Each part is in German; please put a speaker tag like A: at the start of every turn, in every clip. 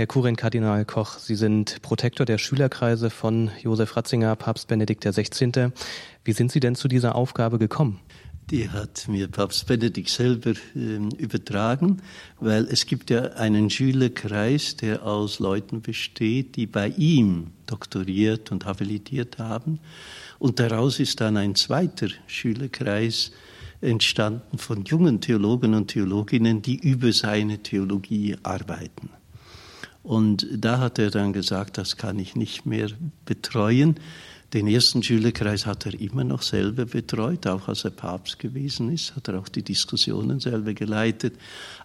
A: Herr Kurin Kardinal Koch, Sie sind Protektor der Schülerkreise von Josef Ratzinger, Papst Benedikt XVI. Wie sind Sie denn zu dieser Aufgabe gekommen?
B: Die hat mir Papst Benedikt selber äh, übertragen, weil es gibt ja einen Schülerkreis, der aus Leuten besteht, die bei ihm doktoriert und habilitiert haben. Und daraus ist dann ein zweiter Schülerkreis entstanden von jungen Theologen und Theologinnen, die über seine Theologie arbeiten. Und da hat er dann gesagt, das kann ich nicht mehr betreuen. Den ersten Schülerkreis hat er immer noch selber betreut, auch als er Papst gewesen ist, hat er auch die Diskussionen selber geleitet.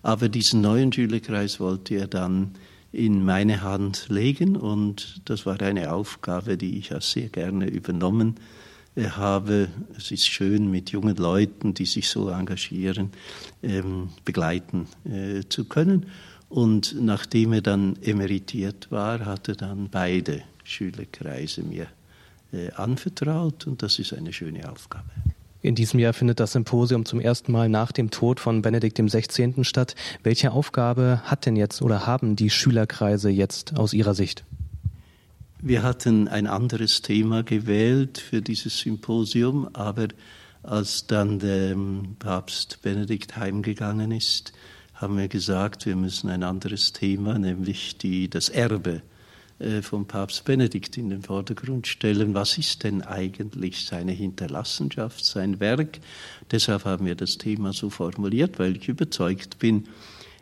B: Aber diesen neuen Schülerkreis wollte er dann in meine Hand legen und das war eine Aufgabe, die ich sehr gerne übernommen habe. Es ist schön, mit jungen Leuten, die sich so engagieren, ähm, begleiten äh, zu können. Und nachdem er dann emeritiert war, hat er dann beide Schülerkreise mir äh, anvertraut und das ist eine schöne Aufgabe.
A: In diesem Jahr findet das Symposium zum ersten Mal nach dem Tod von Benedikt XVI. statt. Welche Aufgabe hat denn jetzt oder haben die Schülerkreise jetzt aus Ihrer Sicht?
B: Wir hatten ein anderes Thema gewählt für dieses Symposium, aber als dann der ähm, Papst Benedikt heimgegangen ist, haben wir gesagt, wir müssen ein anderes Thema, nämlich die, das Erbe äh, vom Papst Benedikt in den Vordergrund stellen. Was ist denn eigentlich seine Hinterlassenschaft, sein Werk? Deshalb haben wir das Thema so formuliert, weil ich überzeugt bin,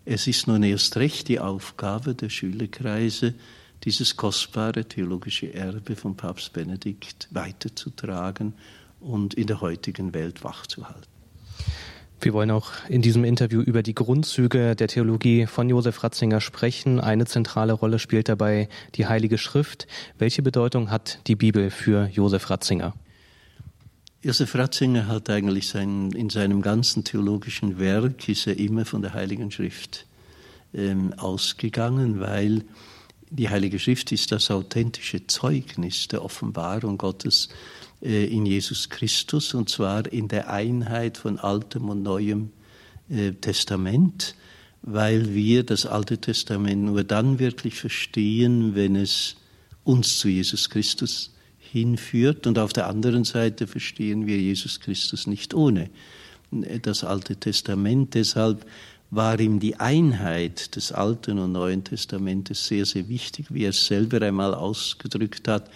B: es ist nun erst recht die Aufgabe der Schülerkreise, dieses kostbare theologische Erbe von Papst Benedikt weiterzutragen und in der heutigen Welt wachzuhalten.
A: Wir wollen auch in diesem Interview über die Grundzüge der Theologie von Josef Ratzinger sprechen. Eine zentrale Rolle spielt dabei die Heilige Schrift. Welche Bedeutung hat die Bibel für Josef Ratzinger?
B: Josef Ratzinger hat eigentlich sein, in seinem ganzen theologischen Werk ist er immer von der Heiligen Schrift ähm, ausgegangen, weil die Heilige Schrift ist das authentische Zeugnis der Offenbarung Gottes in Jesus Christus und zwar in der Einheit von Altem und Neuem äh, Testament, weil wir das Alte Testament nur dann wirklich verstehen, wenn es uns zu Jesus Christus hinführt und auf der anderen Seite verstehen wir Jesus Christus nicht ohne äh, das Alte Testament. Deshalb war ihm die Einheit des Alten und Neuen Testamentes sehr, sehr wichtig, wie er es selber einmal ausgedrückt hat.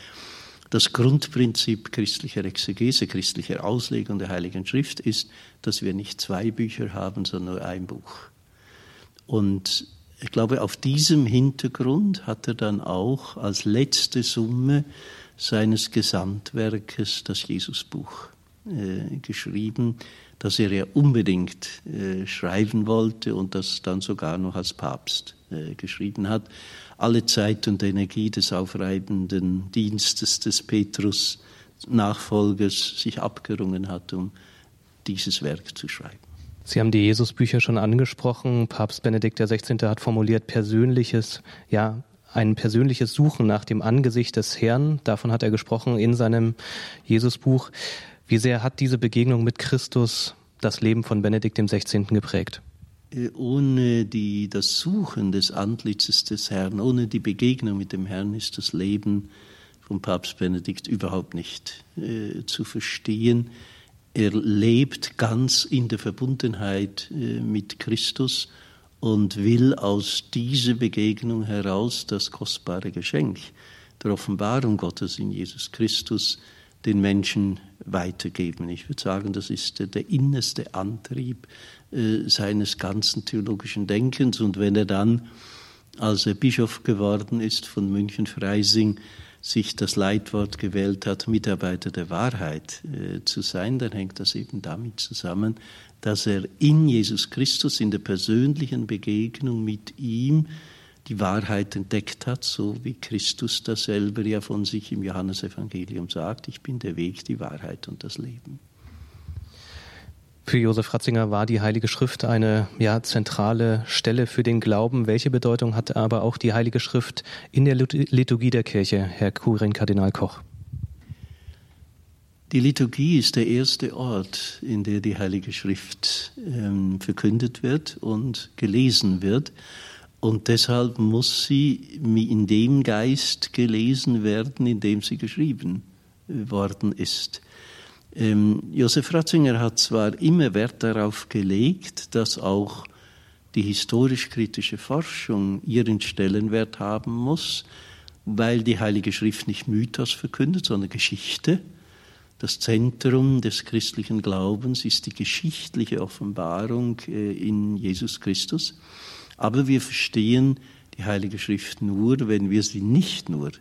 B: Das Grundprinzip christlicher Exegese, christlicher Auslegung der Heiligen Schrift ist, dass wir nicht zwei Bücher haben, sondern nur ein Buch. Und ich glaube, auf diesem Hintergrund hat er dann auch als letzte Summe seines Gesamtwerkes das Jesusbuch äh, geschrieben, das er ja unbedingt äh, schreiben wollte und das dann sogar noch als Papst äh, geschrieben hat alle Zeit und Energie des aufreibenden Dienstes des Petrus Nachfolgers sich abgerungen hat, um dieses Werk zu schreiben.
A: Sie haben die Jesusbücher schon angesprochen. Papst Benedikt XVI. hat formuliert persönliches, ja, ein persönliches Suchen nach dem Angesicht des Herrn. Davon hat er gesprochen in seinem Jesusbuch. Wie sehr hat diese Begegnung mit Christus das Leben von Benedikt XVI. geprägt?
B: Äh, ohne die, das Suchen des Antlitzes des Herrn, ohne die Begegnung mit dem Herrn ist das Leben von Papst Benedikt überhaupt nicht äh, zu verstehen. Er lebt ganz in der Verbundenheit äh, mit Christus und will aus dieser Begegnung heraus das kostbare Geschenk der Offenbarung Gottes in Jesus Christus den Menschen weitergeben. Ich würde sagen, das ist der, der innerste Antrieb äh, seines ganzen theologischen Denkens. Und wenn er dann, als er Bischof geworden ist von München-Freising, sich das Leitwort gewählt hat, Mitarbeiter der Wahrheit äh, zu sein, dann hängt das eben damit zusammen, dass er in Jesus Christus, in der persönlichen Begegnung mit ihm, die Wahrheit entdeckt hat, so wie Christus das selber ja von sich im Johannesevangelium sagt, ich bin der Weg, die Wahrheit und das Leben.
A: Für Josef Ratzinger war die Heilige Schrift eine ja, zentrale Stelle für den Glauben. Welche Bedeutung hatte aber auch die Heilige Schrift in der Liturgie der Kirche, Herr Kurin Kardinal Koch?
B: Die Liturgie ist der erste Ort, in der die Heilige Schrift ähm, verkündet wird und gelesen wird. Und deshalb muss sie in dem Geist gelesen werden, in dem sie geschrieben worden ist. Ähm, Josef Ratzinger hat zwar immer Wert darauf gelegt, dass auch die historisch-kritische Forschung ihren Stellenwert haben muss, weil die Heilige Schrift nicht Mythos verkündet, sondern Geschichte. Das Zentrum des christlichen Glaubens ist die geschichtliche Offenbarung äh, in Jesus Christus. Aber wir verstehen die Heilige Schrift nur, wenn wir sie nicht nur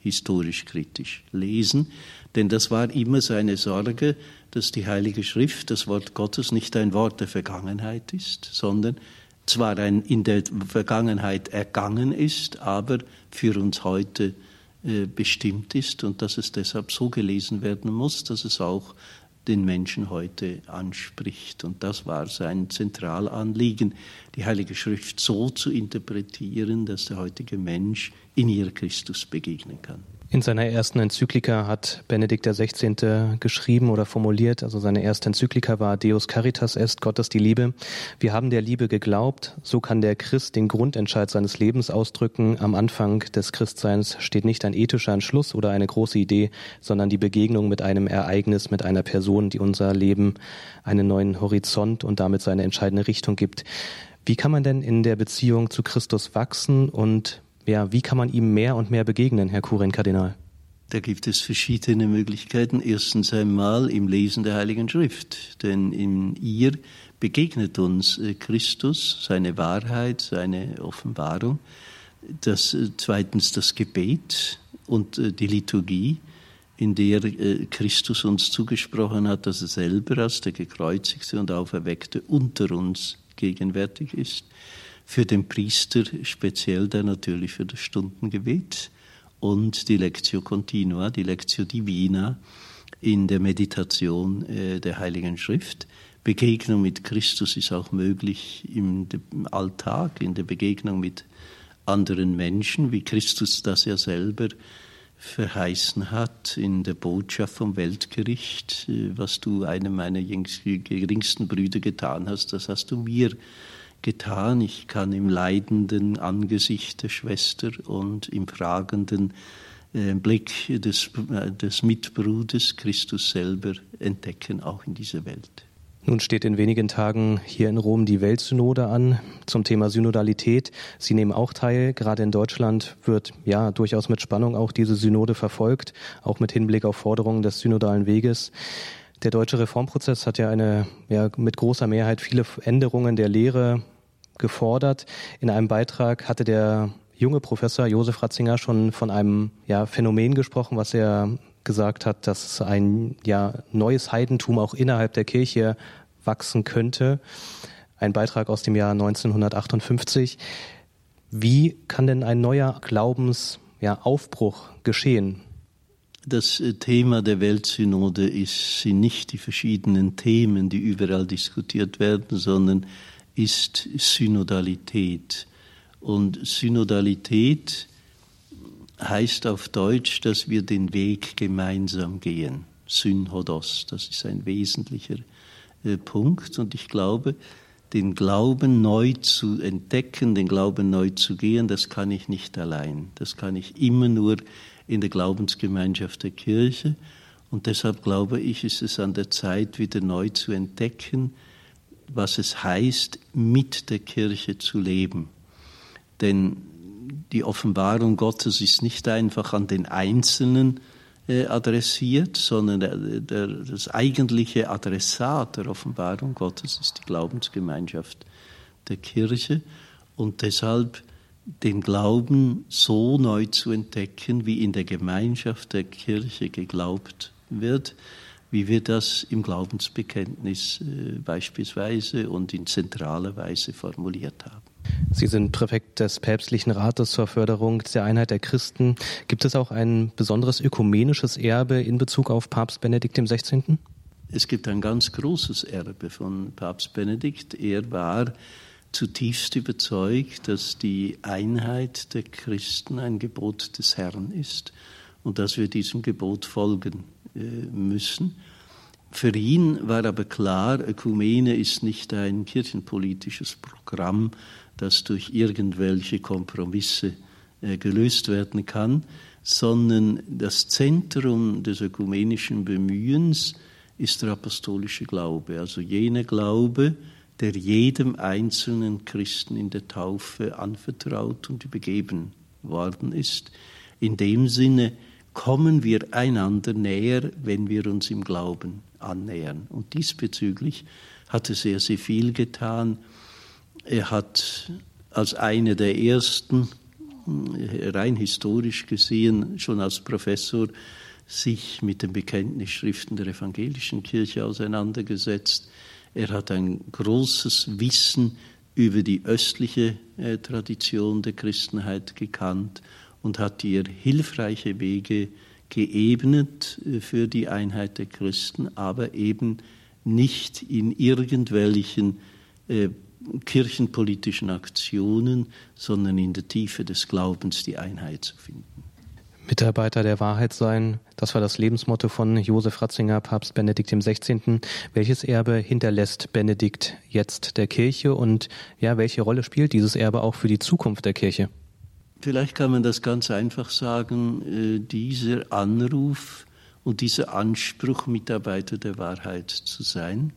B: historisch kritisch lesen, denn das war immer seine Sorge, dass die Heilige Schrift, das Wort Gottes, nicht ein Wort der Vergangenheit ist, sondern zwar ein in der Vergangenheit ergangen ist, aber für uns heute äh, bestimmt ist. Und dass es deshalb so gelesen werden muss, dass es auch den Menschen heute anspricht. Und das war sein Zentralanliegen, die Heilige Schrift so zu interpretieren, dass der heutige Mensch in ihr Christus begegnen kann.
A: In seiner ersten Enzyklika hat Benedikt XVI. geschrieben oder formuliert, also seine erste Enzyklika war Deus Caritas est, Gott ist die Liebe. Wir haben der Liebe geglaubt, so kann der Christ den Grundentscheid seines Lebens ausdrücken. Am Anfang des Christseins steht nicht ein ethischer Entschluss oder eine große Idee, sondern die Begegnung mit einem Ereignis, mit einer Person, die unser Leben einen neuen Horizont und damit seine entscheidende Richtung gibt. Wie kann man denn in der Beziehung zu Christus wachsen und ja, wie kann man ihm mehr und mehr begegnen, Herr Kurin-Kardinal?
B: Da gibt es verschiedene Möglichkeiten. Erstens einmal im Lesen der Heiligen Schrift, denn in ihr begegnet uns äh, Christus, seine Wahrheit, seine Offenbarung. Das, äh, zweitens das Gebet und äh, die Liturgie, in der Christus uns zugesprochen hat, dass er selber als der gekreuzigte und auferweckte unter uns gegenwärtig ist für den Priester speziell dann natürlich für das Stundengebet und die Lectio Continua, die Lectio Divina in der Meditation äh, der Heiligen Schrift. Begegnung mit Christus ist auch möglich im, im Alltag, in der Begegnung mit anderen Menschen, wie Christus das ja selber verheißen hat in der Botschaft vom Weltgericht, äh, was du einem meiner geringsten Brüder getan hast, das hast du mir getan. Ich kann im leidenden Angesicht der Schwester und im fragenden äh, Blick des, äh, des Mitbruders Christus selber entdecken, auch in dieser Welt.
A: Nun steht in wenigen Tagen hier in Rom die Weltsynode an zum Thema Synodalität. Sie nehmen auch teil. Gerade in Deutschland wird ja durchaus mit Spannung auch diese Synode verfolgt, auch mit Hinblick auf Forderungen des synodalen Weges. Der deutsche Reformprozess hat ja eine ja, mit großer Mehrheit viele Änderungen der Lehre gefordert. In einem Beitrag hatte der junge Professor Josef Ratzinger schon von einem ja, Phänomen gesprochen, was er gesagt hat, dass ein ja, neues Heidentum auch innerhalb der Kirche wachsen könnte. Ein Beitrag aus dem Jahr 1958. Wie kann denn ein neuer Glaubensaufbruch ja, geschehen?
B: Das äh, Thema der Weltsynode ist, sind nicht die verschiedenen Themen, die überall diskutiert werden, sondern ist Synodalität. Und Synodalität heißt auf Deutsch, dass wir den Weg gemeinsam gehen. Synhodos, das ist ein wesentlicher äh, Punkt. Und ich glaube, den Glauben neu zu entdecken, den Glauben neu zu gehen, das kann ich nicht allein. Das kann ich immer nur in der Glaubensgemeinschaft der Kirche. Und deshalb glaube ich, ist es an der Zeit, wieder neu zu entdecken, was es heißt, mit der Kirche zu leben. Denn die Offenbarung Gottes ist nicht einfach an den Einzelnen äh, adressiert, sondern der, der, das eigentliche Adressat der Offenbarung Gottes ist die Glaubensgemeinschaft der Kirche und deshalb den Glauben so neu zu entdecken, wie in der Gemeinschaft der Kirche geglaubt wird, wie wir das im Glaubensbekenntnis äh, beispielsweise und in zentraler Weise formuliert haben.
A: Sie sind Präfekt des Päpstlichen Rates zur Förderung der Einheit der Christen. Gibt es auch ein besonderes ökumenisches Erbe in Bezug auf Papst Benedikt XVI.?
B: Es gibt ein ganz großes Erbe von Papst Benedikt. Er war zutiefst überzeugt, dass die Einheit der Christen ein Gebot des Herrn ist und dass wir diesem Gebot folgen äh, müssen. Für ihn war aber klar, Ökumene ist nicht ein kirchenpolitisches Programm, das durch irgendwelche Kompromisse äh, gelöst werden kann, sondern das Zentrum des ökumenischen Bemühens ist der apostolische Glaube, also jener Glaube, der jedem einzelnen Christen in der Taufe anvertraut und übergeben worden ist. In dem Sinne kommen wir einander näher, wenn wir uns im Glauben annähern. Und diesbezüglich hat er sehr, sehr viel getan. Er hat als einer der ersten, rein historisch gesehen, schon als Professor sich mit den Bekenntnisschriften der evangelischen Kirche auseinandergesetzt. Er hat ein großes Wissen über die östliche äh, Tradition der Christenheit gekannt und hat ihr hilfreiche Wege geebnet äh, für die Einheit der Christen, aber eben nicht in irgendwelchen äh, kirchenpolitischen Aktionen, sondern in der Tiefe des Glaubens die Einheit zu finden.
A: Mitarbeiter der Wahrheit sein, das war das Lebensmotto von Josef Ratzinger, Papst Benedikt XVI. Welches Erbe hinterlässt Benedikt jetzt der Kirche und ja, welche Rolle spielt dieses Erbe auch für die Zukunft der Kirche?
B: Vielleicht kann man das ganz einfach sagen, äh, dieser Anruf und dieser Anspruch, Mitarbeiter der Wahrheit zu sein,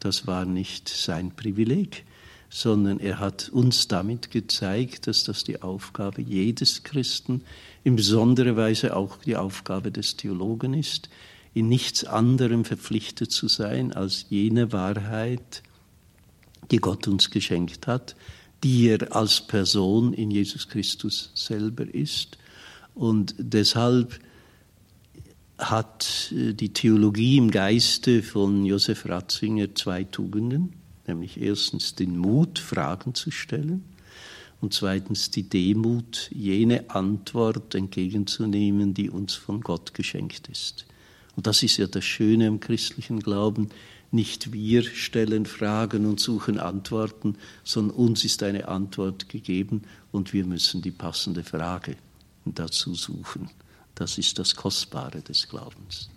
B: das war nicht sein Privileg, sondern er hat uns damit gezeigt, dass das die Aufgabe jedes Christen, in besonderer Weise auch die Aufgabe des Theologen ist, in nichts anderem verpflichtet zu sein als jene Wahrheit, die Gott uns geschenkt hat, die er als Person in Jesus Christus selber ist. Und deshalb hat äh, die Theologie im Geiste von Josef Ratzinger zwei Tugenden, nämlich erstens den Mut, Fragen zu stellen und zweitens die Demut, jene Antwort entgegenzunehmen, die uns von Gott geschenkt ist. Und das ist ja das Schöne am christlichen Glauben, nicht wir stellen Fragen und suchen Antworten, sondern uns ist eine Antwort gegeben und wir müssen die passende Frage dazu suchen. Das ist das Kostbare des Glaubens.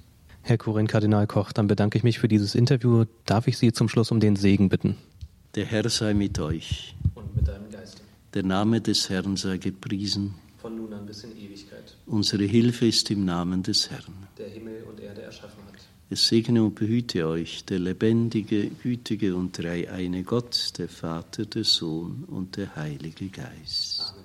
A: Herr Kurin Kardinal Koch, dann bedanke ich mich für dieses Interview. Darf ich Sie zum Schluss um den Segen bitten?
B: Der Herr sei mit euch.
A: Und mit deinem Geiste.
B: Der Name des Herrn sei gepriesen.
A: Von nun an bis in Ewigkeit.
B: Unsere Hilfe ist im Namen des Herrn.
A: Der Himmel und Erde erschaffen hat
B: es segne und behüte euch der lebendige, gütige und dreieine Gott, der Vater, der Sohn und der Heilige Geist.
A: Amen.